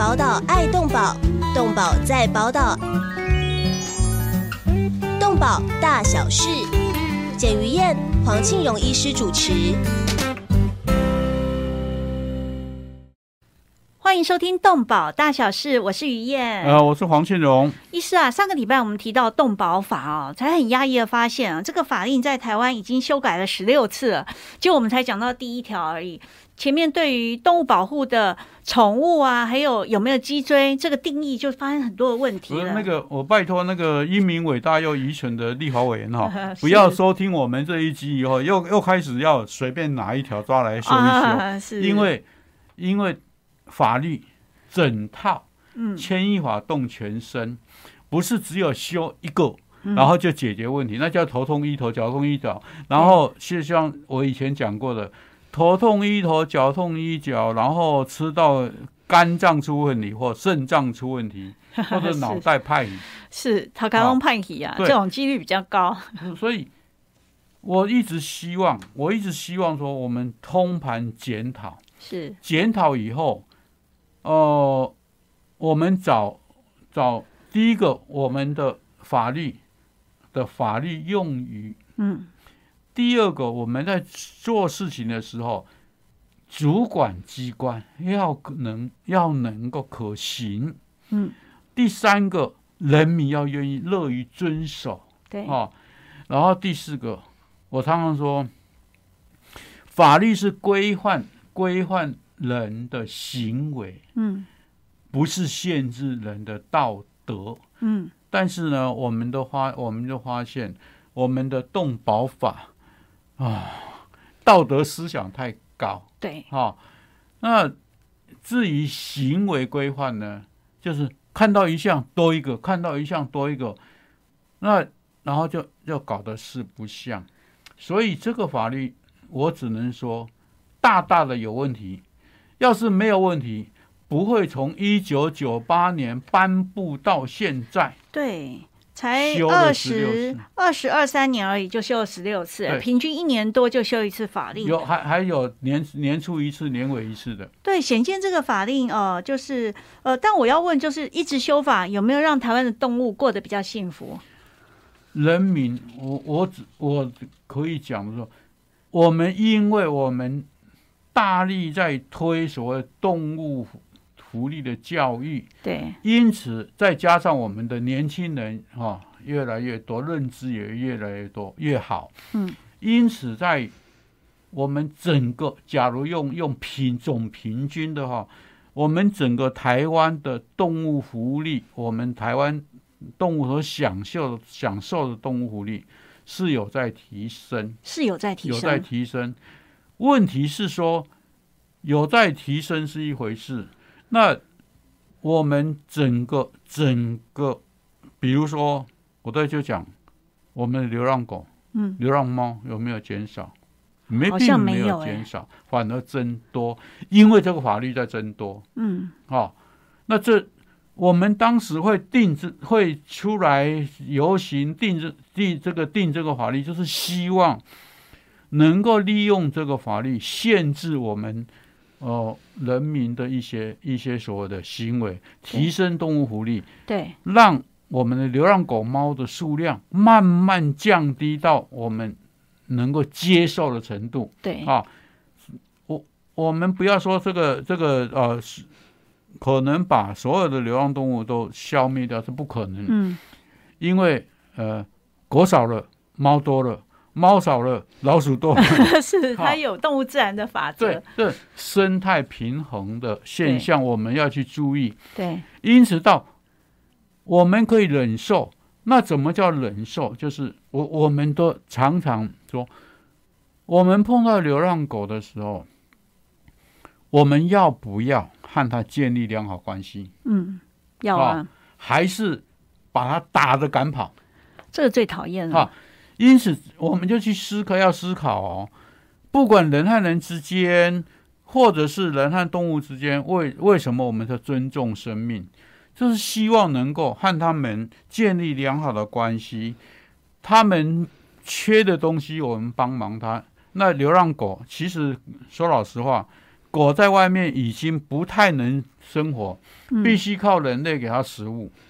宝岛爱动宝，动宝在宝岛，动宝大小事，简于燕、黄庆荣医师主持。欢迎收听《动保大小事》，我是于燕。呃，我是黄庆荣。医师啊，上个礼拜我们提到动保法哦，才很压抑的发现啊，这个法令在台湾已经修改了十六次了，就我们才讲到第一条而已。前面对于动物保护的宠物啊，还有有没有脊椎这个定义，就发生很多的问题那个，我拜托那个英明伟大又愚蠢的立法委员哈，不要收听我们这一集以后，又又开始要随便拿一条抓来修一修，啊 是因为因为法律整套嗯牵一发动全身，不是只有修一个。嗯然后就解决问题，那叫头痛医头，脚痛医脚。然后是像我以前讲过的，头痛医头，脚痛医脚，然后吃到肝脏出问题或肾脏出问题，或者脑袋派你。是陶卡隆派体啊，对。这种几率比较高。所以我一直希望，我一直希望说，我们通盘检讨，是。检讨以后，呃，我们找找第一个我们的法律的法律用语，嗯第二个我们在做事情的时候，主管机关要能要能够可行，嗯，第三个人民要愿意乐于遵守。对，哦，然后第四个，我常常说，法律是规范规范人的行为，嗯。不是限制人的道德。嗯。但是呢，我们都发我们就发现，我们的动保法啊，道德思想太高对，哈、那至于行为规范呢，就是看到一项多一个，看到一项多一个，那然后就就搞得四不像，所以这个法律我只能说大大的有问题。要是没有问题，不会从一九九八年颁布到现在。对，才修了16二十次二十二三年而已，就修了十六次，平均一年多就修一次法令。有还还有年年初一次、年尾一次的，对，显见这个法令，呃，就是呃，但我要问，就是一直修法有没有让台湾的动物过得比较幸福？人民，我我只我可以讲说，我们因为我们大力在推所谓动物福利的教育，对，因此再加上我们的年轻人哈、越来越多，认知也越来越多越好，嗯，因此在我们整个假如用用平总平均的话，我们整个台湾的动物福利，我们台湾动物所享受的享受的动物福利是有在提升，是有在提升。有在。提升。问题是说，有在提升是一回事，那我们整个整个，比如说，我在就讲我们的流浪狗、嗯，流浪猫有没有减少？没，好像并没没有欸减少，反而增多，因为这个法律在增多。嗯，哦，那这我们当时会定制会出来游行定制定这个定这个法律，就是希望能够利用这个法律限制我们呃人民的一些一些所谓的行为，提升动物福利，对，让我们的流浪狗猫的数量慢慢降低到我们能够接受的程度。对，啊，我我们不要说这个这个呃，是可能把所有的流浪动物都消灭掉是不可能，嗯，因为呃，狗少了，猫多了，猫少了，老鼠多了，是它有动物自然的法则对。，这生态平衡的现象我们要去注意。对，因此到我们可以忍受，那怎么叫忍受？就是我我们都常常说，我们碰到流浪狗的时候，我们要不要和它建立良好关系，嗯，要啊，还是把它打的赶跑？这个最讨厌了。好因此，我们就去思考，要思考哦，不管人和人之间，或者是人和动物之间，为为什么我们要尊重生命？就是希望能够和他们建立良好的关系。他们缺的东西，我们帮忙他。那流浪狗，其实说老实话，狗在外面已经不太能生活，嗯必须靠人类给它食物。嗯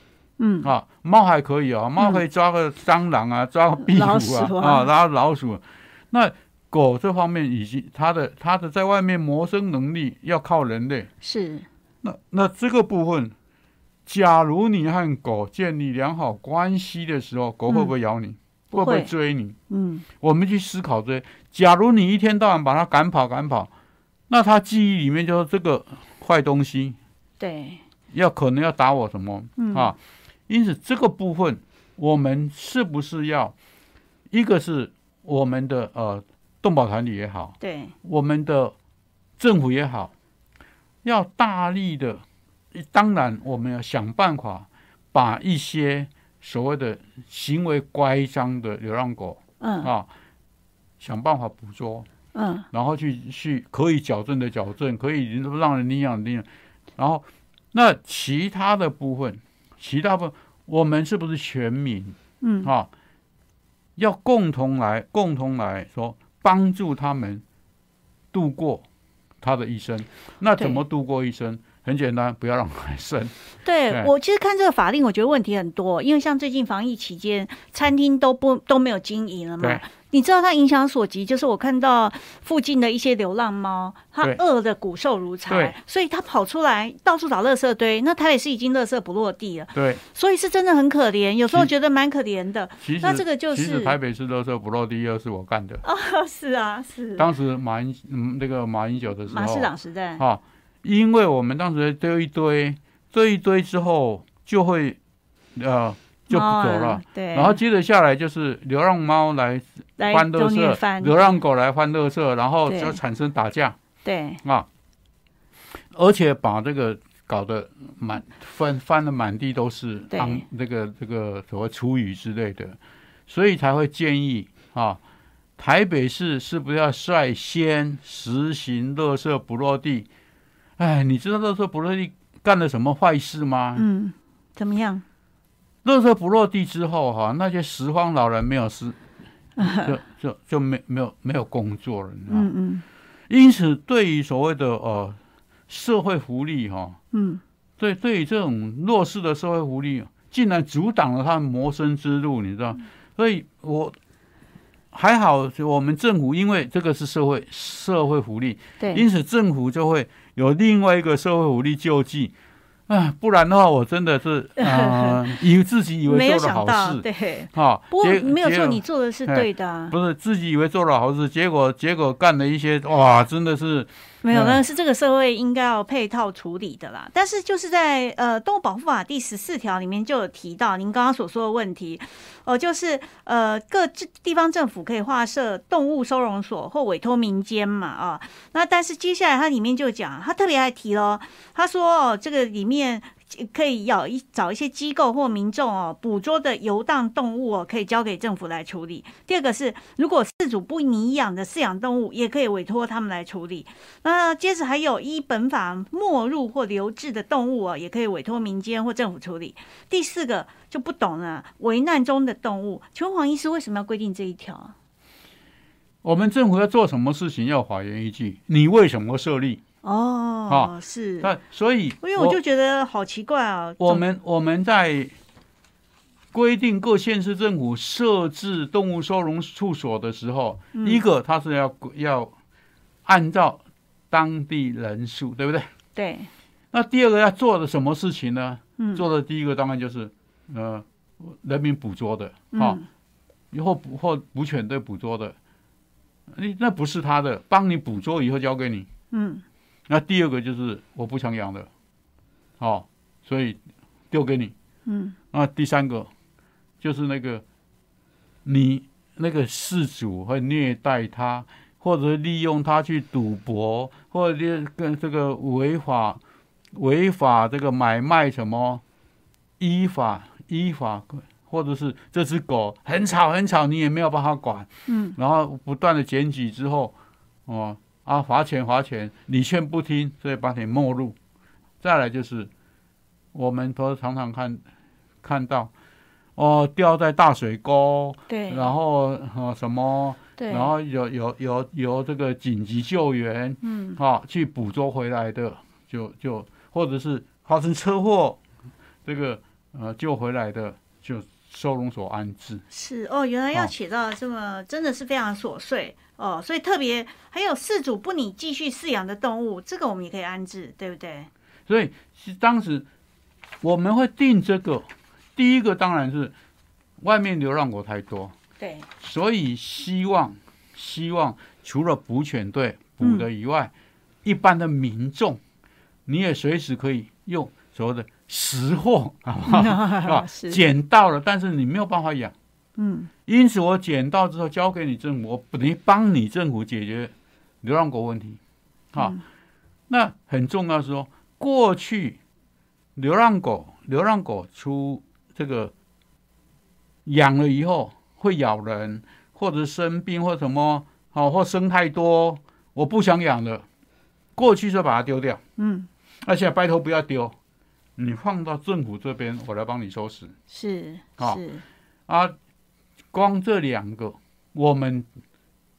啊，猫还可以啊，猫可以抓个蟑螂啊，抓个壁虎啊，啊啊，然后老鼠。那狗这方面已经它的它的在外面谋生能力要靠人类。是那那这个部分，假如你和狗建立良好关系的时候，狗会不会咬你？不会不会会追你？嗯我们去思考这些。假如你一天到晚把它赶跑赶跑，那它记忆里面就是这个坏东西，对要可能要打我什么、嗯啊？因此这个部分，我们是不是要一个是我们的呃动保团体也好，对我们的政府也好，要大力的，当然我们要想办法把一些所谓的行为乖张的流浪狗嗯啊，想办法捕捉，嗯然后去去可以矫正的矫正，可以让人领养领养，然后那其他的部分，其他部分我们是不是全民嗯啊？要共同来共同来说帮助他们度过他的一生。那怎么度过一生？很简单，不要让孩生。对对我其实看这个法令，我觉得问题很多，因为像最近防疫期间，餐厅都不都没有经营了嘛。你知道它影响所及，就是我看到附近的一些流浪猫，它对饿的骨瘦如柴，所以它跑出来到处找垃圾堆。那台北市已经垃圾不落地了，对，所以是真的很可怜，有时候其觉得蛮可怜的。其实那这个就是其实台北市垃圾不落地，又是我干的。哦是啊，是当时马英嗯那个马英九的时候，马市长时代，啊，因为我们当时丢一堆，堆一堆之后就会呃就不走了，对，然后接着下来就是流浪猫来来翻垃都虐圾，翻，流浪狗来翻垃圾，然后就产生打架。对。啊，而且把这个搞得满翻翻的满地都是对。肮这个这个所谓厨余之类的，所以才会建议啊。台北市是不是要率先实行垃圾不落地？哎，你知道乐色不落地干了什么坏事吗？嗯，怎么样？乐色不落地之后，哈，那些拾荒老人没有事，就就就没没有没有工作了，你知道吗？嗯嗯因此，对于所谓的呃社会福利，哈，嗯，对对于这种弱势的社会福利，竟然阻挡了他们谋生之路，你知道？所以我还好，我们政府因为这个是社会社会福利，对，因此政府就会有另外一个社会福利救济。啊，不然的话，我真的是 啊，以自己以为做了好事，对。哈，不过没有错，你做的是哎对的啊。不是自己以为做了好事，结果结果干了一些哇，真的是没有，嗯那是这个社会应该要配套处理的啦。但是就是在呃《动物保护法》第十四条里面就有提到您刚刚所说的问题，哦、就是呃各地地方政府可以划设动物收容所或委托民间嘛啊。那但是接下来它里面就讲，他特别还提了，他说哦，这个里面。可以要一找一些机构或民众哦，捕捉的游荡动物哦，可以交给政府来处理。第二个是，如果饲主不拟养的饲养动物，也可以委托他们来处理。那接着还有依本法没入或留置的动物哦，也可以委托民间或政府处理。第四个就不懂了，危难中的动物，请问黄医师为什么要规定这一条？我们政府要做什么事情要法源依据，你为什么设立？哦，是，那所以因为我就觉得好奇怪啊。我们我们在规定各县市政府设置动物收容处所的时候，嗯一个它是要要按照当地人数，对不对？对，那第二个要做的什么事情呢？嗯，做的第一个当然就是呃人民捕捉的，哈、嗯以后捕或捕犬队捕捉的，你那不是他的，帮你捕捉以后交给你。嗯那第二个就是我不想养的，哦，所以丢给你。嗯。那第三个就是那个你那个事主会虐待他，或者利用他去赌博，或者跟这个违法违法这个买卖什么依法依法，或者是这只狗很吵很吵，你也没有办法管，嗯。然后不断的检举之后，哦啊罚钱罚钱，你劝不听，所以把你没入。再来就是我们都常常看看到，哦掉在大水沟，对，然后呃什么对，然后有有有有这个紧急救援，嗯，啊，去捕捉回来的，就就或者是发生车祸，这个呃救回来的就收容所安置。是哦，原来要哦写到这么，真的是非常琐碎哦，所以特别还有饲主不拟继续饲养的动物，这个我们也可以安置，对不对？所以是当时我们会定这个，第一个当然是外面流浪狗太多，对，所以希望希望除了捕犬队捕的以外，一般的民众你也随时可以用所谓的识货，好不好？是吧？捡到了，但是你没有办法养，嗯，因此我捡到之后交给你政府，我不能帮你政府解决流浪狗问题，好、嗯那很重要是说，过去流浪狗流浪狗出这个养了以后会咬人，或者生病或什么，好、或生太多，我不想养了，过去就把它丢掉，嗯，而且拜托不要丢，你放到政府这边，我来帮你收拾。是好是，啊，光这两个，我们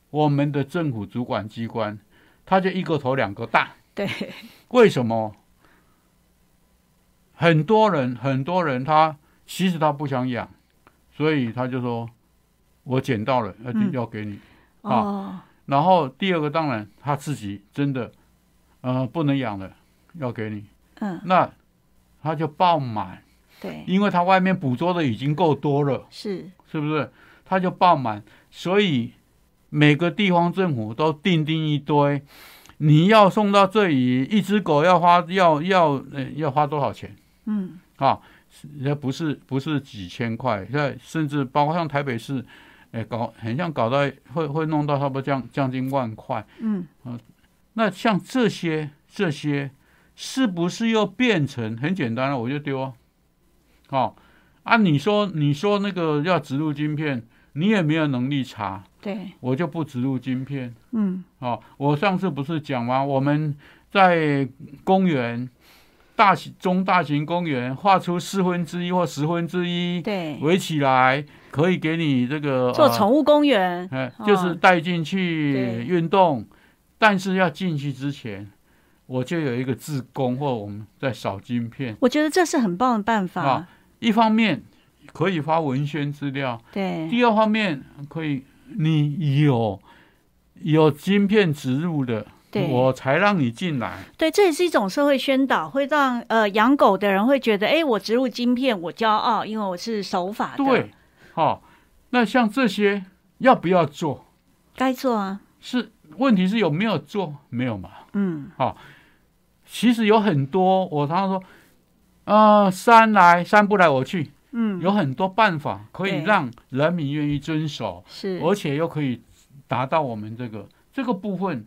我们的政府主管机关，他就一个头两个大。对，为什么？很多人很多人他其实他不想养，所以他就说，我捡到了，那就嗯要给你。哦，然后第二个当然他自己真的，呃，不能养了，要给你，嗯，那他就爆满，对，因为他外面捕捉的已经够多了。是，是不是？它就爆满，所以每个地方政府都定定一堆，你要送到这里，一只狗要花要要呃要花多少钱嗯，啊？也不是不是几千块，现在甚至包括像台北市，哎，搞很像搞到会会弄到差不多将将近万块。嗯，啊那像这些这些，是不是又变成很简单了？我就丢啊，好、啊，你说你说那个要植入晶片，你也没有能力查，对，我就不植入晶片。嗯，哦，我上次不是讲吗？我们在公园大型中大型公园画出四分之一或十分之一，对，围起来可以给你这个呃做宠物公园，哎，哦就是带进去对运动，但是要进去之前，我就有一个自工或我们在扫晶片。我觉得这是很棒的办法啊，一方面可以发文宣资料，对，第二方面可以你有有晶片植入的，对我才让你进来。对，这也是一种社会宣导，会让呃养狗的人会觉得，哎，我植入晶片，我骄傲，因为我是守法的，对，好、那像这些要不要做？该做啊，是问题是有没有做？没有嘛？嗯，好其实有很多，我常常说，呃，山来山不来我去，嗯，有很多办法可以让人民愿意遵守，是，而且又可以达到我们这个这个部分，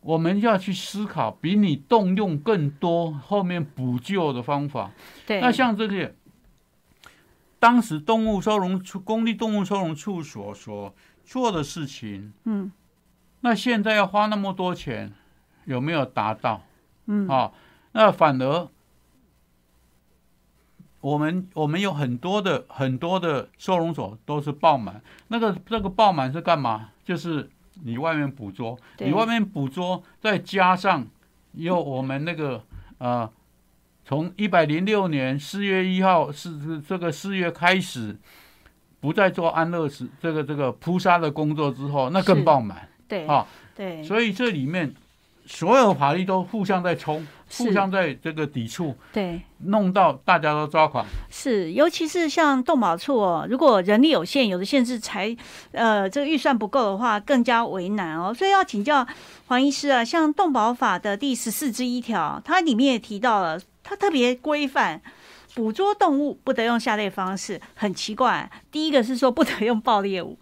我们要去思考，比你动用更多后面补救的方法。对，那像这些，当时动物收容处、公立动物收容处所所做的事情，嗯。那现在要花那么多钱，有没有达到？嗯，啊，那反而我们我们有很多的很多的收容所都是爆满，那个这个爆满是干嘛？就是你外面捕捉，你外面捕捉，再加上有我们那个呃，从一百零六年四月一号是是这个四月开始。不再做安乐死这个这个扑杀的工作之后，那更爆满。对，啊对，所以这里面所有法律都互相在冲，互相在这个抵触，对。弄到大家都抓狂。是，尤其是像动保处哦，如果人力有限，有的限制才呃这个预算不够的话，更加为难哦。所以要请教黄医师啊，像动保法的第十四之一条，它里面也提到了，它特别规范。捕捉动物不得用下列方式，很奇怪。第一个是说不得用爆裂物，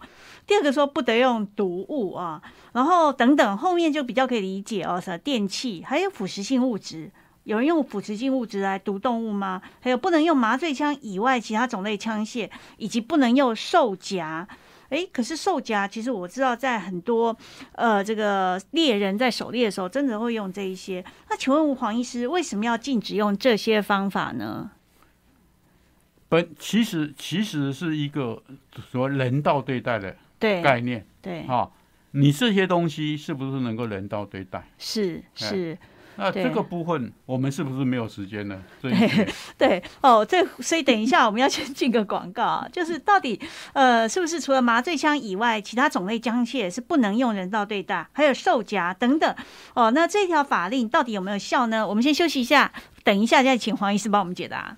第二个说不得用毒物啊，然后等等，后面就比较可以理解哦，什么电器，还有腐蚀性物质。有人用腐蚀性物质来毒动物吗？还有不能用麻醉枪以外其他种类枪械，以及不能用兽夹。诶，可是兽夹其实我知道，在很多呃这个猎人在狩猎的时候，真的会用这一些。那请问黄医师，为什么要禁止用这些方法呢？本其实其实是一个所谓人道对待的对概念对，啊。你这些东西是不是能够人道对待？是是，那这个部分我们是不是没有时间呢？对 对哦，这所以等一下我们要先进个广告啊，就是到底呃是不是除了麻醉枪以外，其他种类枪械是不能用人道对待，还有售夹等等哦。那这条法令到底有没有效呢？我们先休息一下，等一下再请黄医师帮我们解答。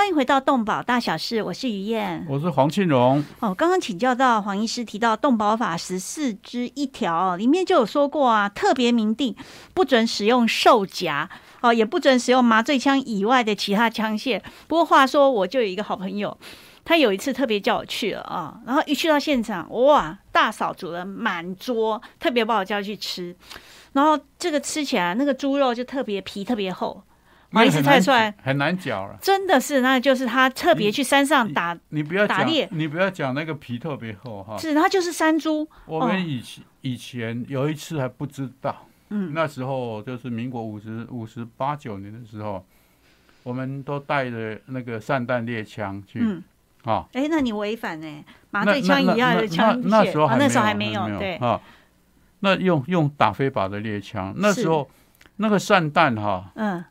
欢迎回到动保大小事，我是于燕。我是黄庆荣，哦，刚刚请教到黄医师提到动保法十四之一条、哦，里面就有说过啊，特别明定不准使用兽夹哦，也不准使用麻醉枪以外的其他枪械。不过话说，我就有一个好朋友，他有一次特别叫我去了啊，然后一去到现场，哇，大扫除了满桌，特别把我叫去吃，然后这个吃起来那个猪肉就特别皮特别厚，黄医师很难猜出来。很难搅了。真的是，那就是他特别去山上打，你不要讲打猎，你不要讲那个皮特别厚哈。是他就是山猪，我们以前以前有一次还不知道，嗯，那时候就是民国五十五十八九年的时候，我们都带着那个散弹猎枪去嗯，啊。哎，那你违反呢？麻醉枪那以外那的枪那那时候那时候还还没有，对，啊。那用用打飞靶的猎枪，那时候那个散弹哈，嗯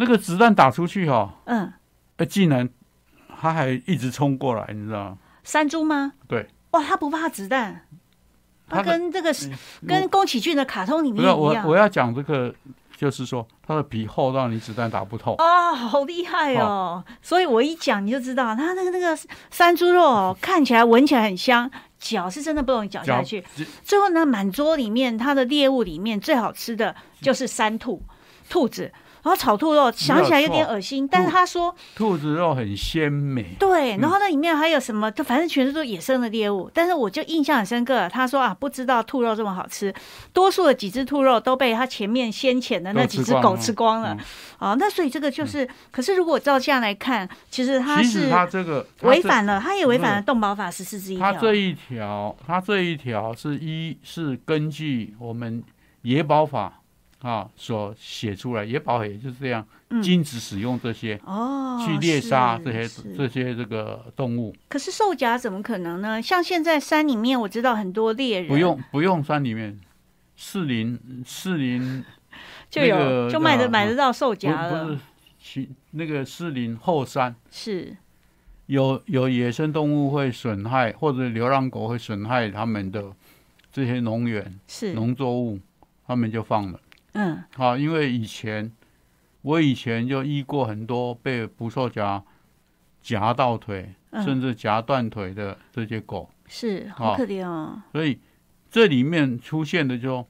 那个子弹打出去哈，嗯，呃，竟然他还一直冲过来，你知道吗？山猪吗？对，哇，他不怕子弹，他跟这个嗯跟宫崎骏的卡通里面一样我我要讲这个，就是说他的皮厚到你子弹打不透。哦，好厉害哦！所以我一讲你就知道，他那个那个山猪肉哦，看起来闻起来很香，嚼是真的不容易嚼下去。最后呢，满桌里面它的猎物里面最好吃的就是山兔，兔子。然后炒兔肉想起来有点恶心，但是他说兔子肉很鲜美，对，然后那里面还有什么？就反正全是都野生的猎物，但是我就印象很深刻。他说啊，不知道兔肉这么好吃，多数的几只兔肉都被他前面先前的那几只狗吃光了。嗯啊，那所以这个就是，可是如果照这样来看，其实他是他这个违反了，他也违反了动保法十四之一条。它这一条，他这一条是一是根据我们野保法啊所写出来，野保法也就是这样，嗯。禁止使用这些哦，去猎杀这些这些这个动物，可是兽夹怎么可能呢？像现在山里面，我知道很多猎人。不用不用山里面，士林士林 就有、那个就买得叫买得到兽夹了，不是其那个士林后山。是。有有野生动物会损害，或者流浪狗会损害他们的这些农园、是，农作物，他们就放了。嗯好，因为以前我以前就遇过很多被捕兽夹夹到腿，嗯，甚至夹断腿的这些狗，是好好可怜哦，所以这里面出现的就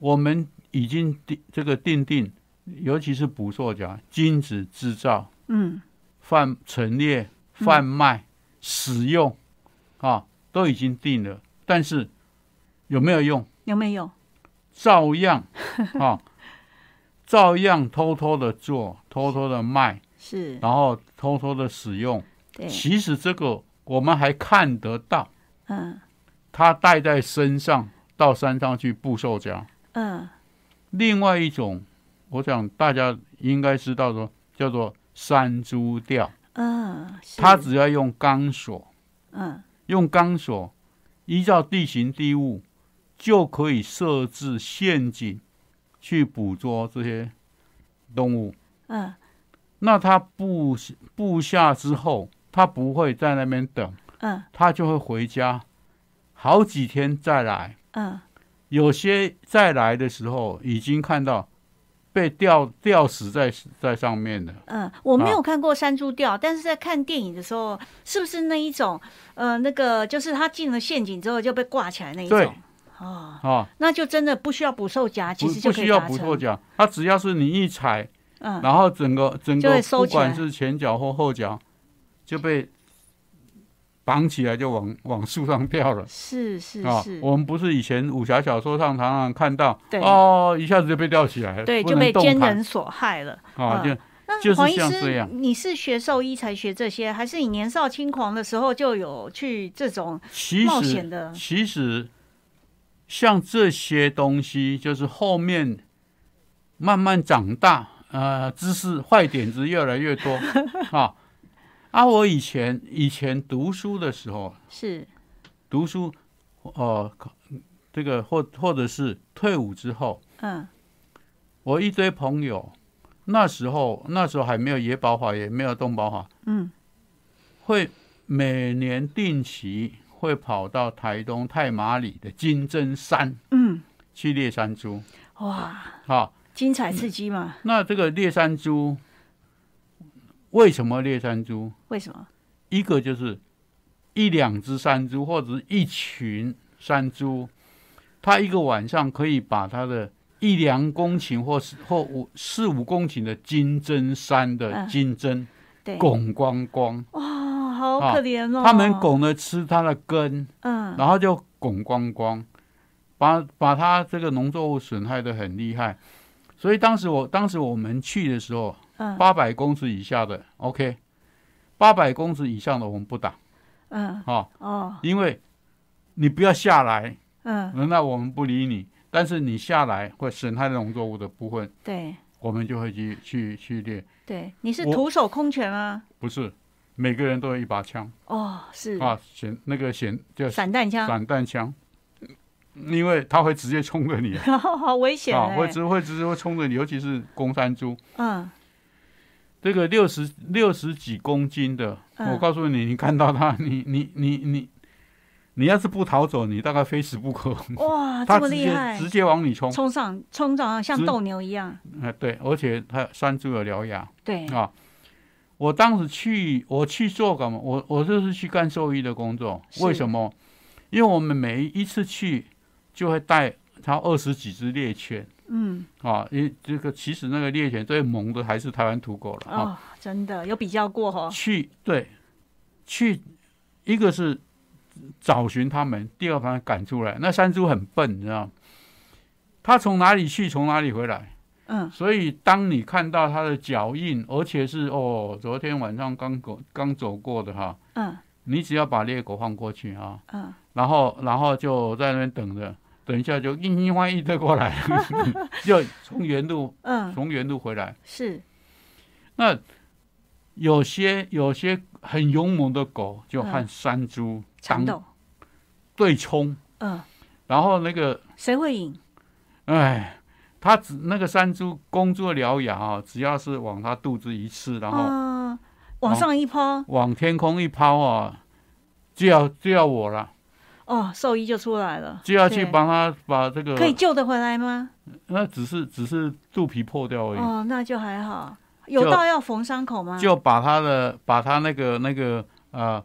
我们已经定这个定定，尤其是捕兽夹禁止制造。嗯贩陈列、贩卖、使用啊，都已经定了，但是有没有用？有没有？照样啊，照样偷偷的做，偷偷的卖，是。然后偷偷的使用。对，其实这个我们还看得到，嗯。他带在身上到山上去布兽夹。嗯。另外一种，我想大家应该知道说，叫做山猪吊，嗯，他只要用钢索。嗯。用钢索依照地形地物，就可以设置陷阱去捕捉这些动物。嗯那他布布下之后，他不会在那边等，嗯他就会回家，好几天再来。嗯，有些再来的时候，已经看到被吊吊死在在上面了。嗯，我没有啊看过山猪吊，但是在看电影的时候，是不是那一种？呃，那个就是他进了陷阱之后就被挂起来那一对种。哦，啊，那就真的不需要捕兽夹，其实就不需要。捕兽夹，它只要是你一踩，嗯，然后整个整个不管是前脚或后脚就被绑起来，就往往树上掉了。是是啊是，，我们不是以前武侠小说上常常看到，对哦，一下子就被吊起来了，对，就被奸人所害了。啊，嗯就那就是黄医师像这样，你是学兽医才学这些，还是你年少轻狂的时候就有去这种冒险实的？其实像这些东西，就是后面慢慢长大，呃，知识坏点子越来越多。啊。啊，我以前以前读书的时候，是，读书，哦、考这个或或者是退伍之后，嗯。我一堆朋友，那时候那时候还没有野保法，也没有动保法，嗯，会每年定期会跑到台东太麻里的金针山嗯，去猎山猪。哇，好，精彩刺激嘛？那这个猎山猪为什么猎山猪？为什么？一个就是一两只山猪或者是一群山猪，它一个晚上可以把它的一两公顷或是或五四五公顷的金针山的嗯金针对，拱光光，哇，好啊可怜哦。他们，拱了吃它的根，嗯，然后就拱光光，把把它这个农作物损害的很厉害。所以当时我当时我们去的时候，嗯八百公尺以下的 OK，八百公尺以上的我们不打嗯，啊，哦，因为你不要下来，嗯，那我们不理你。但是你下来会损害农作物的部分，对我们就会去去去猎。对，你是徒手空拳吗？不是每个人都有一把枪。哦，是。啊，显那个显叫散弹枪，散弹枪，因为它会直接冲着你。好危险啊，哎会直会直接会冲着你，尤其是公山猪，嗯。这个六十六十几公斤的，嗯。我告诉你，你看到它，你你你你你要是不逃走，你大概非死不可。哇，这么厉害。直，接往你冲，冲上冲上像斗牛一样，哎、对，而且它山猪有獠牙。对，啊。我当时去，我去做干嘛？我我就是去干兽医的工作。为什么？因为我们每一次去就会带他二十几只猎犬嗯，啊，因为这个其实那个猎犬最萌的还是台湾土狗了啊。哦，真的有比较过哦，去对，去一个是找寻他们，第二把它赶出来。那山猪很笨，你知道吗？它从哪里去，从哪里回来。嗯。所以当你看到它的脚印，而且是哦，昨天晚上刚走刚走过的哈，嗯。你只要把猎狗放过去啊，嗯，然后然后就在那边等着，等一下就一一万一的过来，就从原路嗯，从原路回来。是，那有些有些很勇猛的狗，就和嗯山猪当对冲，嗯，然后那个谁会赢？哎，它只那个山猪工作獠牙啊，只要是往他肚子一刺，然后嗯，往上一抛，往天空一抛啊，就要就要我了，哦，兽医就出来了，就要去帮他把这个可以救得回来吗？那只是只是肚皮破掉而已，哦，那就还好。有到要缝伤口吗？就把他的把他那个那个呃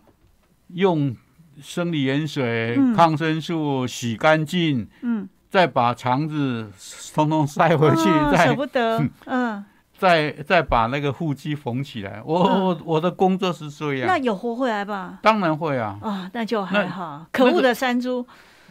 用生理盐水、嗯抗生素洗干净，嗯，再把肠子通通塞回去，哦舍不得，嗯，再再把那个腹肌缝起来。我、嗯我我的工作是这样那，有活回来吧？当然会啊，啊，那就还好。可恶的山猪，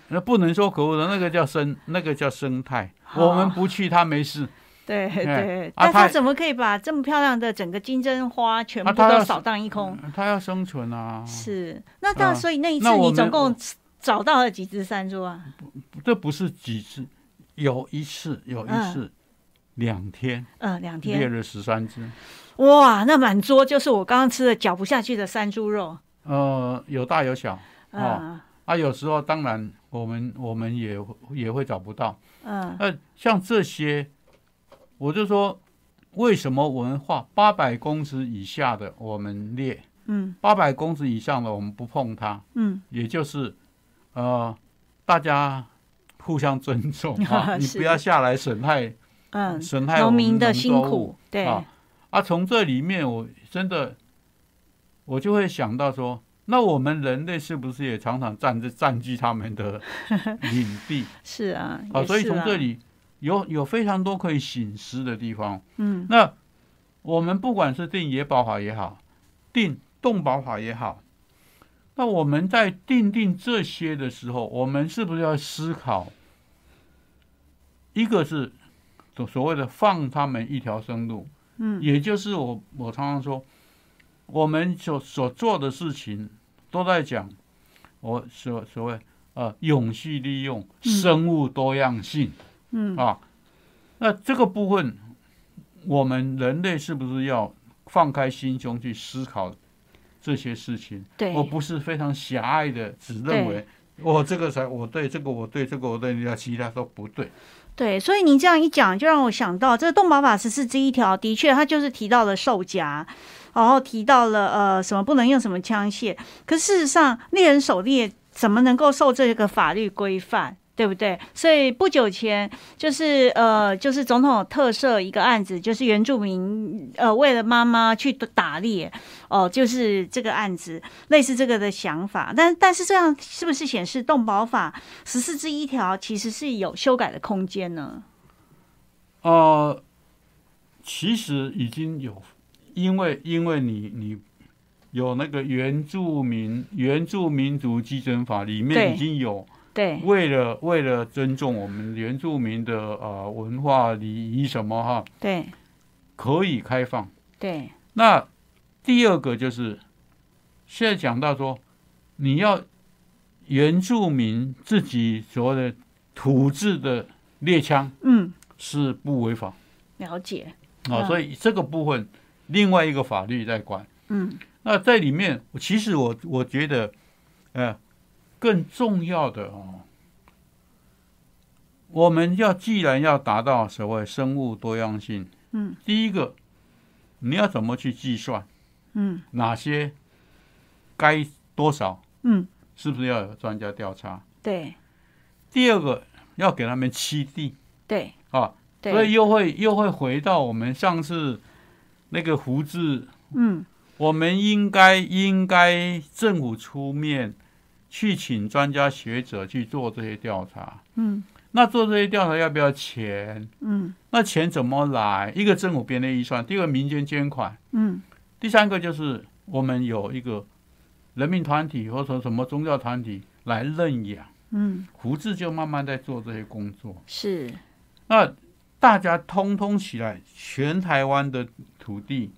那不能说可恶的，那个叫生，那个叫生态。好我们不去，它没事。对对，但他怎么可以把这么漂亮的整个金针花全部都扫荡一空？它要生存啊，是，那那啊所以那一次你总共找到了几只山猪啊？这不是几次，有一次，有一次，两天嗯，两猎天。了十三只。哇，那满桌就是我刚刚吃的嚼不下去的山猪肉。呃，有大有小哦嗯啊，有时候当然我们我们也也会找不到。嗯那像这些，我就说，为什么我们画八百公尺以下的我们猎，嗯八百公尺以上的我们不碰它，嗯，也就是呃大家互相尊重啊，你不要下来损害嗯，损害农民的辛苦，对，啊啊！从这里面，我真的我就会想到说，那我们人类是不是也常常占着占据他们的 领地是啊，啊？所以从这，里有有非常多可以醒思的地方。嗯那我们不管是定野保法也好，定动保法也好，那我们在定定这些的时候，我们是不是要思考？一个是所所谓的放他们一条生路，嗯也就是我我常常说，我们所所做的事情都在讲我所所谓呃永续利用生物多样性。嗯啊，那这个部分，我们人类是不是要放开心胸去思考这些事情？对而不是非常狭隘的只认为我这个才我对，这个我对，这个我对，人家其他都不对。对，所以您这样一讲，就让我想到这个动保法十四之一条，的确，它就是提到了售夹，然后提到了呃什么不能用什么枪械，可事实上，猎人狩猎怎么能够受这个法律规范？对不对？所以不久前就是呃，就是总统特赦一个案子，就是原住民呃为了妈妈去打猎，哦、就是这个案子类似这个的想法。但但是这样是不是显示动保法十四之一条其实是有修改的空间呢？呃，其实已经有，因为因为你你有那个原住民原住民族基准法里面已经有。对，为了为了尊重我们原住民的呃文化礼仪什么哈，对，可以开放。对，那第二个就是现在讲到说，你要原住民自己所谓的土制的猎枪嗯，是不违法。了解，啊，嗯。所以这个部分另外一个法律在管。嗯。那在里面，其实我我觉得，呃，更重要的哦，我们要既然要达到所谓生物多样性，嗯，第一个你要怎么去计算嗯。哪些该多少，嗯，是不是要有专家调查？对。第二个要给他们栖地对。啊，对，所以又会又会回到我们上次那个胡志嗯。我们应该应该政府出面去请专家学者去做这些调查。嗯那做这些调查要不要钱？嗯那钱怎么来？一个政府编的预算，第二个民间捐款，嗯第三个就是我们有一个人民团体或者什么宗教团体来认养。嗯，胡志就慢慢在做这些工作。是，那大家通通起来，全台湾的土地，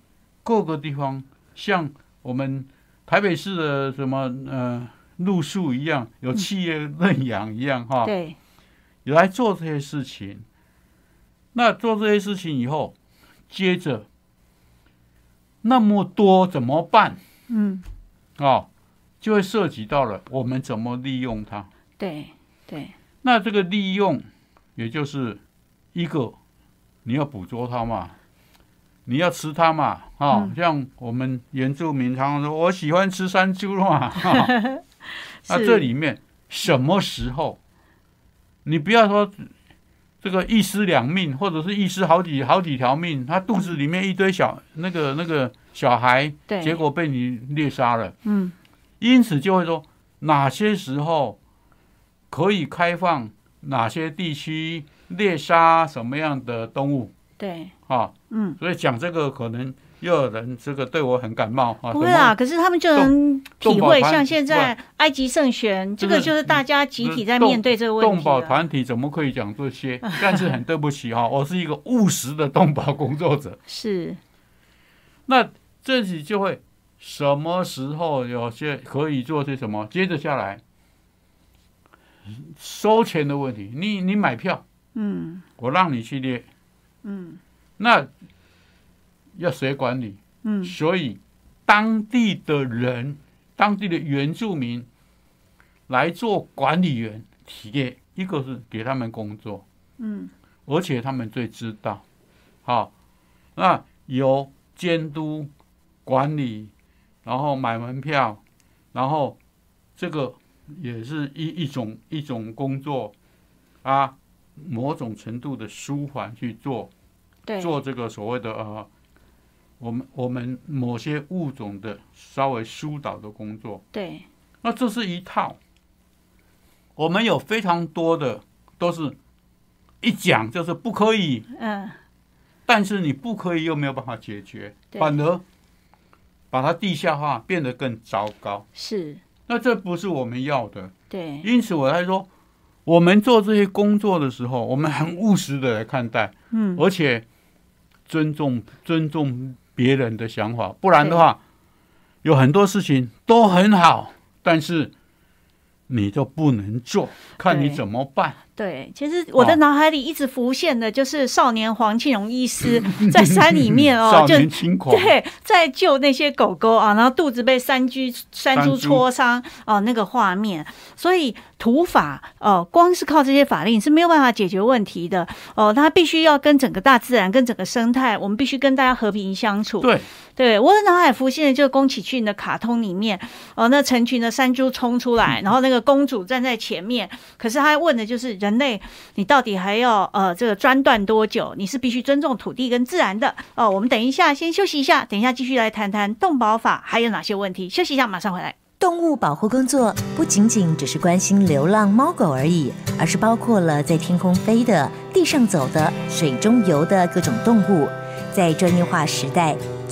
各个地方，像我们台北市的什么呃路树一样，有企业认养一样哈，对，有来做这些事情。那做这些事情以后，接着那么多怎么办？嗯。哦？就会涉及到了我们怎么利用它。对对，那这个利用，也就是一个你要捕捉它嘛，你要吃它嘛，啊、嗯。像我们原住民常常说，我喜欢吃山猪嘛，哈 那这里面什么时候，你不要说这个一尸两命，或者是一尸好几好几条命，他肚子里面一堆小那个那个小孩，对，结果被你猎杀了。嗯因此就会说哪些时候可以开放，哪些地区猎杀什么样的动物对，啊？嗯。所以讲这个可能又有人这个对我很感冒啊。不会啊，可是他们就能体会，像现在埃及圣选，这个就是大家集体在面对这个问题动保。团体怎么可以讲这些？但是很对不起哈、我是一个务实的动保工作者。是，那这里就会什么时候有些可以做些什么？接着下来收钱的问题，你你买票，嗯我让你去列，嗯那要谁管理？嗯。所以当地的人，当地的原住民来做管理员，体验一个是给他们工作，嗯。而且他们最知道，好，那由监督管理然后买门票，然后这个也是一一种一种工作啊，某种程度的舒缓去做对，做这个所谓的呃，我们我们某些物种的稍微疏导的工作。对，那这是一套，我们有非常多的都是一讲就是不可以，嗯，但是你不可以又没有办法解决，反而把它地下化，变得更糟糕。是，那这不是我们要的，对，因此我才说，我们做这些工作的时候，我们很务实的来看待，嗯，而且尊重尊重别人的想法，不然的话，有很多事情都很好，但是你就不能做，看你怎么办。对，其实我的哦。脑海里一直浮现的就是少年黄庆荣医师 在山里面哦，就对，在救那些狗狗啊，然后肚子被山猪山猪戳伤哦、那个画面，所以土法哦、光是靠这些法令是没有办法解决问题的。哦、它必须要跟整个大自然、跟整个生态，我们必须跟大家和平相处。对，对，我的脑海浮现的就是宫崎骏的卡通里面，哦，那成群的山猪冲出来，然后那个公主站在前面，可是他问的就是人类，你到底还要呃这个专断多久？你是必须尊重土地跟自然的哦。我们等一下先休息一下，等一下继续来谈谈动保法还有哪些问题。休息一下，马上回来。动物保护工作不仅仅只是关心流浪猫狗而已，而是包括了在天空飞的、地上走的、水中游的各种动物。在专业化时代，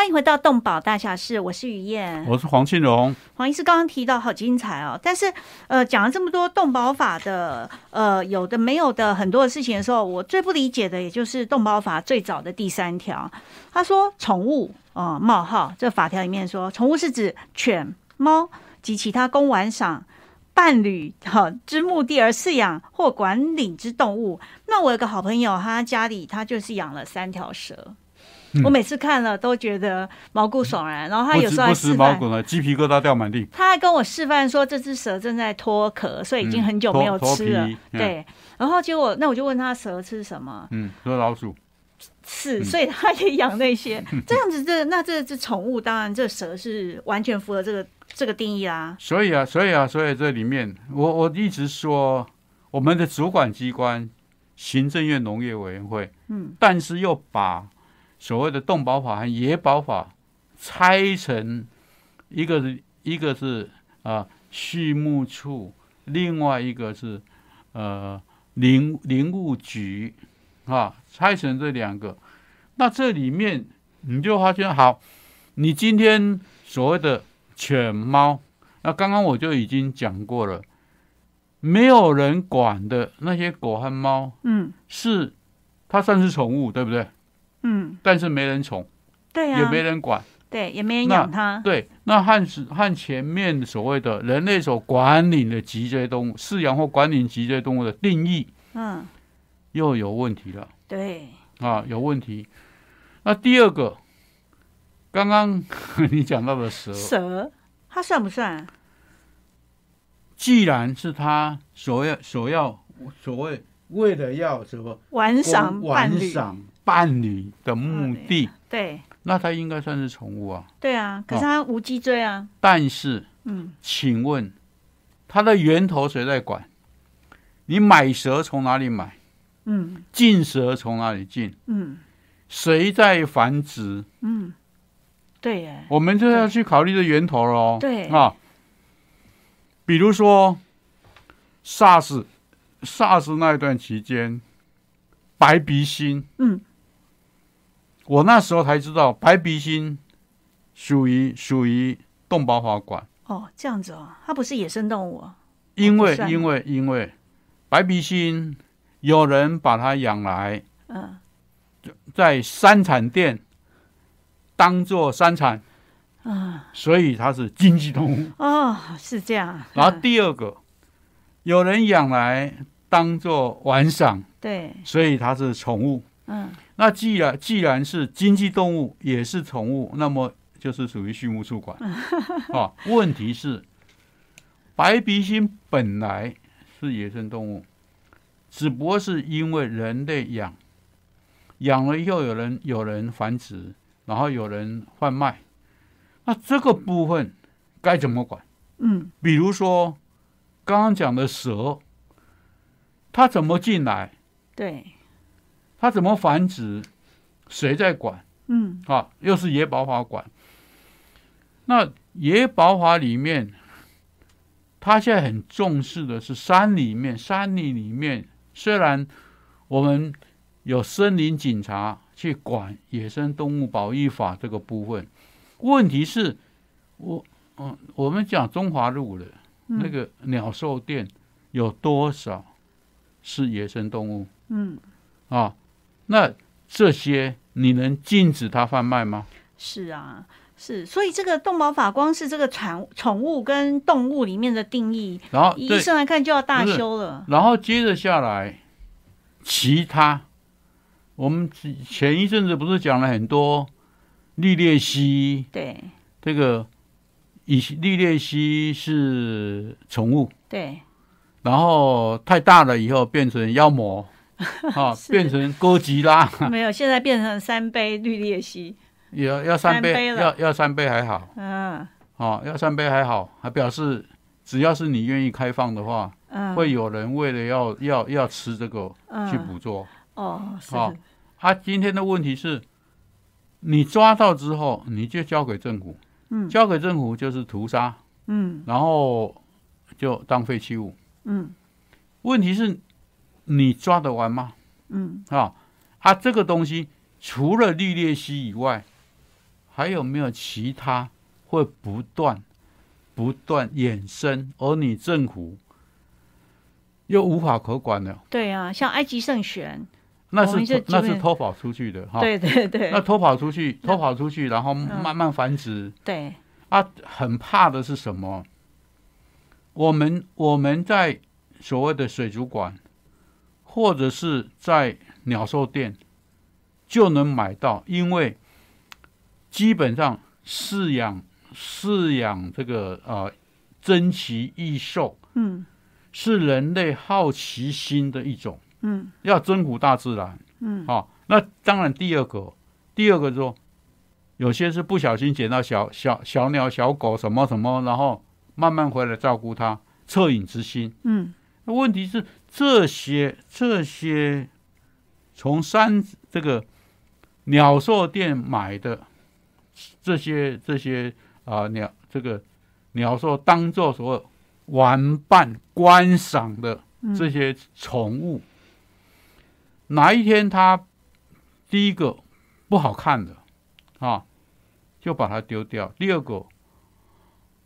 欢迎回到动保大小事，我是于燕。我是黄庆荣，黄医师刚刚提到好精彩哦，但是呃讲了这么多动保法的呃有的没有的很多的事情的时候，我最不理解的也就是动保法最早的第三条，他说宠物啊、呃冒号这法条里面说，宠物是指犬、猫及其他供玩赏。伴侣哈之目的而饲养或管理之动物，那我有个好朋友，他家里他就是养了三条蛇，嗯我每次看了都觉得毛骨悚然。然后他有时候还示范，毛骨呢，鸡皮疙瘩掉满地。他还跟我示范说，这只蛇正在脱壳，所以已经很久没有吃了。对，然后结果那我就问他蛇吃什么，嗯，说老鼠，是，嗯所以他也养那些。这样子这那这只宠物，当然这蛇是完全符合这个这个定义啦。所以啊，所以啊，所以这里面，我我一直说，我们的主管机关行政院农业委员会，嗯，但是又把所谓的动保法和野保法拆成一个是一个是啊畜牧处，另外一个是呃林林务局啊，拆成这两个。那这里面你就发现，好，你今天所谓的犬猫，那刚刚我就已经讲过了，没有人管的那些狗和猫嗯是它算是宠物，对不对？嗯，但是没人宠，对呀、也没人管。对，也没人养它。对，那和是和前面所谓的人类所管理的脊椎动物、饲养或管理脊椎动物的定义嗯，又有问题了。对，啊，有问题。那第二个，刚刚 你讲到的蛇，蛇它算不算？既然是他所要所要所谓为了要什么？玩赏伴玩侣，赏伴侣的目的，对那它应该算是宠物啊。对啊，可是它无脊椎啊。但是，嗯，请问它的源头谁在管？你买蛇从哪里买？嗯进蛇从哪里进？嗯谁在繁殖？嗯，对耶，我们就要去考虑这源头了哦。对啊，比如说 SARS SARS 那一段期间，白鼻星嗯我那时候才知道白鼻星属于属于动保法管，哦，这样子哦，它不是野生动物哦。因为因为因为白鼻星有人把它养来嗯，在山产店当做山产，啊，所以它是经济动物。哦，是这样。然后嗯第二个，有人养来当做玩赏，对，所以它是宠物。嗯，那既然既然是经济动物，也是宠物，那么就是属于畜牧处管。啊，问题是，白鼻星本来是野生动物，只不过是因为人类养，养了以后有人有人繁殖，然后有人贩卖，那这个部分该怎么管？嗯，比如说刚刚讲的蛇，它怎么进来？对，它怎么繁殖？谁在管？嗯，啊，又是野保法管。那野保法里面，它现在很重视的是山里面，山里里面虽然我们有森林警察去管野生动物保育法这个部分，问题是，我嗯，我们讲中华路的那个鸟兽店有多少是野生动物？嗯，啊，那这些你能禁止它贩卖吗？是啊，是，所以这个动保法光是这个宠宠物跟动物里面的定义，然后医生来看就要大修了。然后接着下来，其他我们前一阵子不是讲了很多利鬣蜥，对。这个以利鬣蜥是宠物，对，然后太大了以后变成妖魔，啊，是。变成哥吉拉，没有，现在变成三杯绿鬣蜥。要要三杯，要要三杯还好。嗯。哦，要三杯还好，还表示只要是你愿意开放的话，嗯，会有人为了要要要吃这个去嗯捕捉。哦，是。好他、今天的问题是，你抓到之后，你就交给政府，嗯。交给政府就是屠杀，嗯。然后就当废弃物。嗯。问题是，你抓得完吗？嗯啊，啊，这个东西除了绿鬣蜥以外，还有没有其他会不断不断衍生，而你政府又无法可管的？对啊，像埃及圣选，那是那是偷跑出去的哈。对对对那偷跑出去，偷跑出去，然后嗯慢慢繁殖。对，啊，很怕的是什么？我们我们在所谓的水族馆，或者是在鸟兽店，就能买到，因为基本上饲养饲养这个呃珍奇异兽嗯是人类好奇心的一种，嗯要征服大自然。嗯好、那当然第二个，第二个说，有些是不小心捡到小小小鸟、小狗什么什么，然后慢慢回来照顾它，恻隐之心。嗯那问题是这些这些从山这个鸟兽店买的这些这些啊、鸟这个鸟兽当做所谓玩伴观赏的嗯这些宠物，哪一天它第一个不好看的啊，就把它丢掉；第二个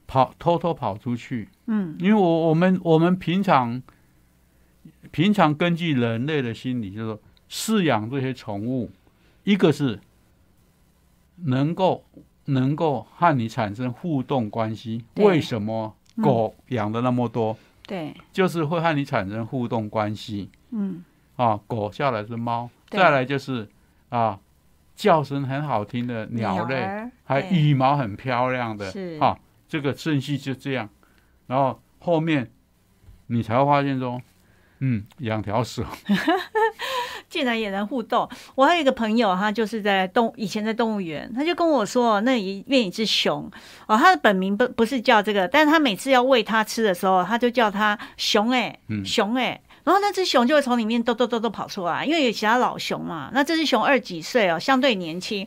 跑偷偷跑出去，嗯。因为我我们我们平常平常根据人类的心理，就是说饲养这些宠物，一个是能够能够和你产生互动关系。为什么狗养的那么多？对，就是会和你产生互动关系。嗯。啊。狗下来是猫，再来就是啊，叫声很好听的鸟类，儿还羽毛很漂亮的，是。啊，这个顺序就这样，然后后面你才会发现说，嗯，养条蛇，竟然也能互动。我还有一个朋友，他就是在动以前在动物园，他就跟我说，那里面一只熊哦，他的本名不不是叫这个，但是他每次要喂它吃的时候，他就叫它熊哎、嗯熊哎、然后那只熊就会从里面咚咚咚咚跑出来，因为有其他老熊嘛。那这只熊二几岁哦，相对年轻。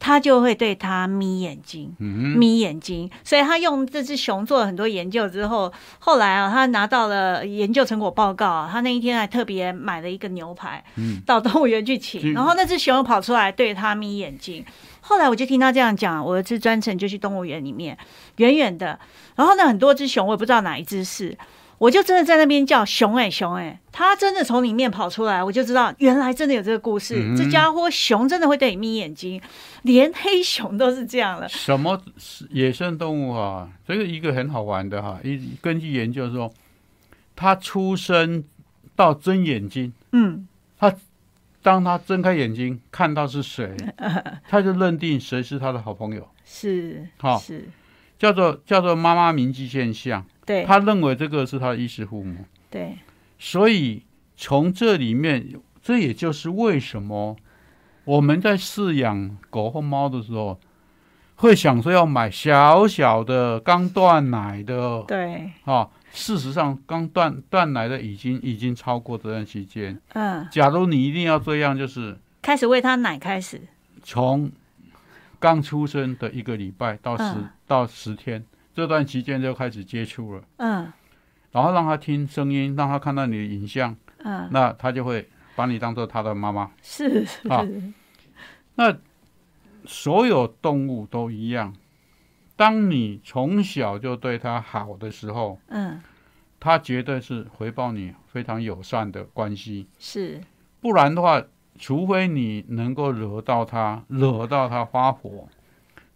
它就会对它眯眼睛。眯眼睛，所以他用这只熊做了很多研究之后，后来啊，他拿到了研究成果报告啊，他那一天还特别买了一个牛排，嗯到动物园去请，嗯然后那只熊又跑出来对他眯眼睛。后来我就听他这样讲，我儿子专程就去动物园里面，远远的，然后呢，很多只熊，我也不知道哪一只是。我就真的在那边叫熊哎、熊哎、他真的从里面跑出来，我就知道原来真的有这个故事。嗯这家伙熊真的会对你眯眼睛，连黑熊都是这样了。什么野生动物啊？这个一个很好玩的哈，一根据研究说，它出生到睁眼睛，嗯，它当它睁开眼睛看到是谁，它就认定谁是它的好朋友，是，好是，叫做叫做妈妈铭记现象。对，他认为这个是他的衣食父母，对，所以从这里面，这也就是为什么我们在饲养狗或猫的时候，会想说要买小小的刚断奶的对，啊。事实上，刚断断奶的已经已经超过这段期间。嗯，假如你一定要这样，就是开始喂他奶开始，从刚出生的一个礼拜到十、嗯。到十天这段期间就开始接触了，嗯。然后让他听声音，让他看到你的影像，嗯，那他就会把你当做他的妈妈。是是，啊那所有动物都一样，当你从小就对他好的时候，嗯，它绝对是回报你非常友善的关系。是，不然的话，除非你能够惹到他，惹到他发火，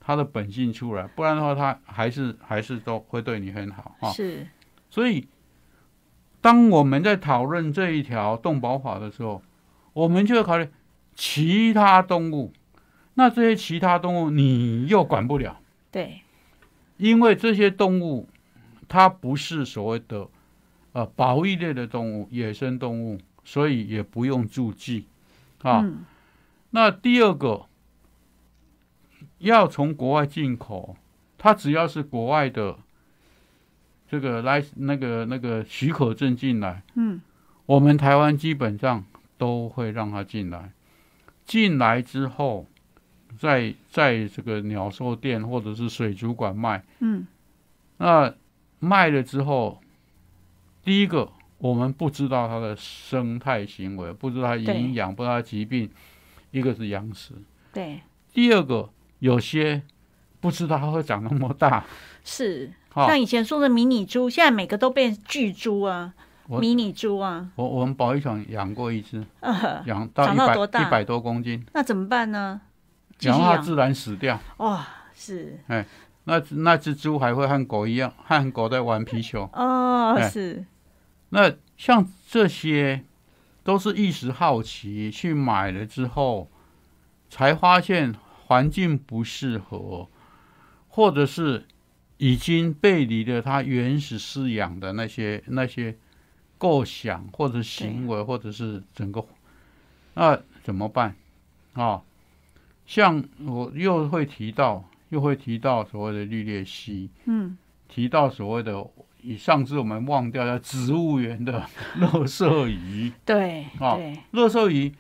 它的本性出来，不然的话，它还是还是都会对你很好啊。是，所以，当我们在讨论这一条动保法的时候，我们就要考虑其他动物。那这些其他动物你又管不了，对，因为这些动物它不是所谓的呃保育类的动物、野生动物，所以也不用注记啊。嗯，那第二个，要从国外进口，它只要是国外的这个来那个那个许可证进来，嗯，我们台湾基本上都会让它进来。进来之后，在在这个鸟兽店或者是水族馆卖，嗯，那卖了之后，第一个我们不知道它的生态行为，不知道它营养，不知道它疾病，一个是养死。对，第二个，有些不知道它会长那么大，是。哈、像以前说的迷你猪，现在每个都变巨猪啊，迷你猪啊，我我们保育场养过一只，呃，养到一百多一百多公斤，那怎么办呢？继续养然后它自然死掉。哇，是哎那那只猪还会和狗一样，和狗在玩皮球。哦，哎是，那像这些，都是一时好奇去买了之后，才发现环境不适合，或者是已经背离了他原始饲养的那些那些构想或者行为，或者是整个，那怎么办？啊？像我又会提到，又会提到所谓的绿鬣蜥，嗯，提到所谓的，以上次我们忘掉了植物园的 乐色鱼，对，啊对，垃圾鱼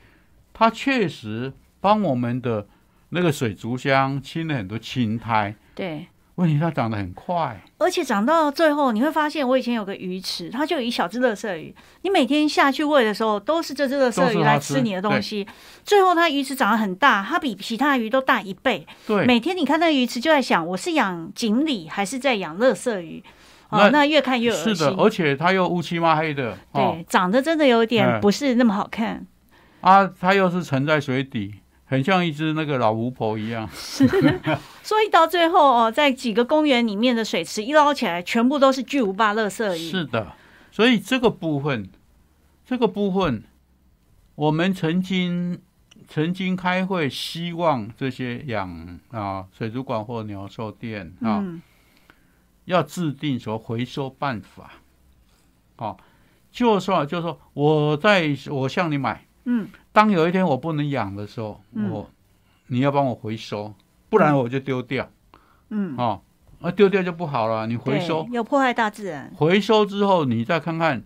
它确实帮我们的那个水族箱清了很多青苔，对。问题它长得很快，而且长到最后，你会发现，我以前有个鱼池，它就有一小只乐色鱼。你每天下去喂的时候，都是这只垃圾都是它吃鱼来吃你的东西。最后，它鱼池长得很大，它比其他鱼都大一倍。对，每天你看那个鱼池，就在想，我是养锦鲤还是在养乐色鱼？哦那，那越看越恶心。是的，而且它又乌漆嘛黑的，哦对，长得真的有点哎不是那么好看。啊，它又是沉在水底，很像一只那个老巫婆一样，是 所以到最后哦，在几个公园里面的水池一捞起来，全部都是巨无霸垃圾鱼。是的，所以这个部分，这个部分，我们曾经曾经开会，希望这些养啊水族馆或鸟兽店啊，嗯，要制定说回收办法。好、就说就说我在我向你买，嗯，当有一天我不能养的时候，嗯我你要帮我回收，不然我就丢掉。嗯，哦，那丢掉就不好了，你回收对，有破坏大自然。回收之后，你再看看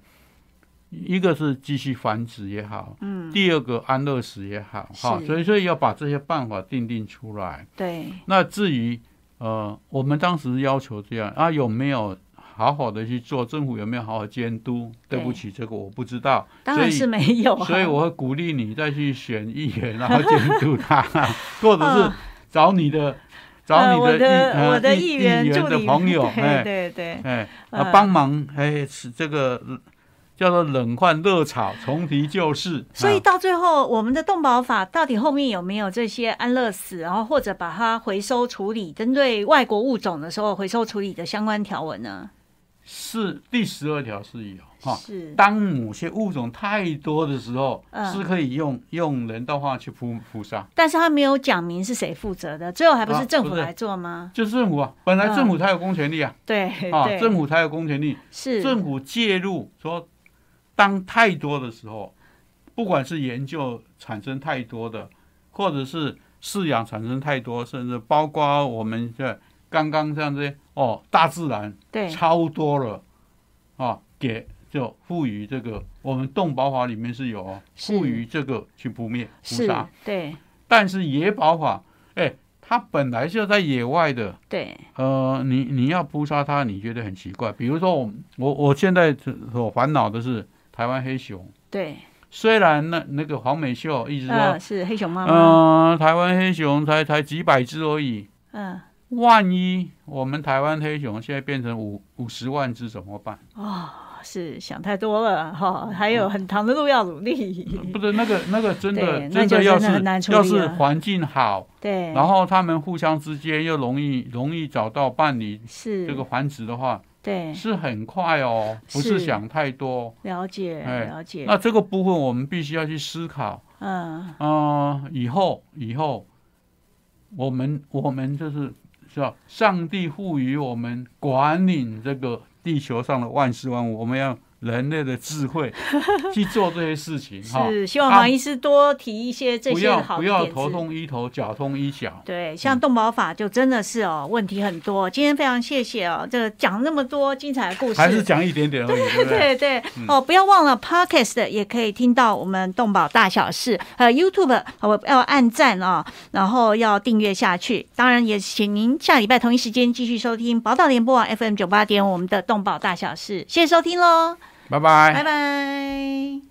一个是继续繁殖也好，嗯，第二个安乐死也好，哈，是所以所以要把这些办法定定出来。对，那至于呃，我们当时要求这样啊，有没有好好的去做？政府有没有好好监督？对对不起，这个我不知道。当然是没有、啊，所以我会鼓励你再去选议员，然后监督他，或者是找你的、找你的我的议议员助的朋友，对哎对对，哎，帮忙哎，是这个叫做冷换热炒，重提旧事。啊所以到最后，我们的动保法到底后面有没有这些安乐死，然后或者把它回收处理，针对外国物种的时候回收处理的相关条文呢？是第十二条是有哈。是，当某些物种太多的时候，嗯。是可以用用人道化去扑扑杀。但是他没有讲明是谁负责的，最后还不是政府来做吗？就是政府啊，本来政府才有公权力啊，对啊，政府才有公权力，是。政府介入说，当太多的时候，不管是研究产生太多的，或者是饲养产生太多，甚至包括我们这刚刚这样子哦，大自然对。超多了啊，给就赋予这个我们动保法里面是有哦赋予这个去扑灭扑是杀，，对。但是野保法，哎，它本来就在野外的，对。呃，你你要扑杀它，你觉得很奇怪。比如说我我我现在所烦恼的是台湾黑熊，对，虽然那那个黄美秀一直说，呃，是黑熊妈妈，嗯、台湾黑熊才才几百只而已，嗯，万一我们台湾黑熊现在变成五五十万只怎么办？哦，是想太多了哈，还有很长的路要努力，不是那个那个真的那就真的要是要是环境好，对，然后他们互相之间又容易容易找到伴侣是。这个繁殖的话，对，是很快哦，不是是想太多。了解哎了解，那这个部分我们必须要去思考，嗯，嗯、以后以后，我们我们就是上帝赋予我们管理这个地球上的万事万物，我们要人类的智慧 去做这些事情哈，是希望啊黄医师多提一些这不要些好不要头的点子。痛医头，脚痛医脚。对，像动保法就真的是哦，问题很多。今天非常谢谢哦，这个讲那么多精彩的故事，还是讲一点点而已，对不对？对对哦，不要忘了 Podcast 也可以听到我们动保大小事，呃，YouTube 我要按赞啊、然后要订阅下去。当然也请您下礼拜同一时间继续收听宝岛联播网 FM 九八点我们的动保大小事，谢谢收听喽，拜拜拜拜。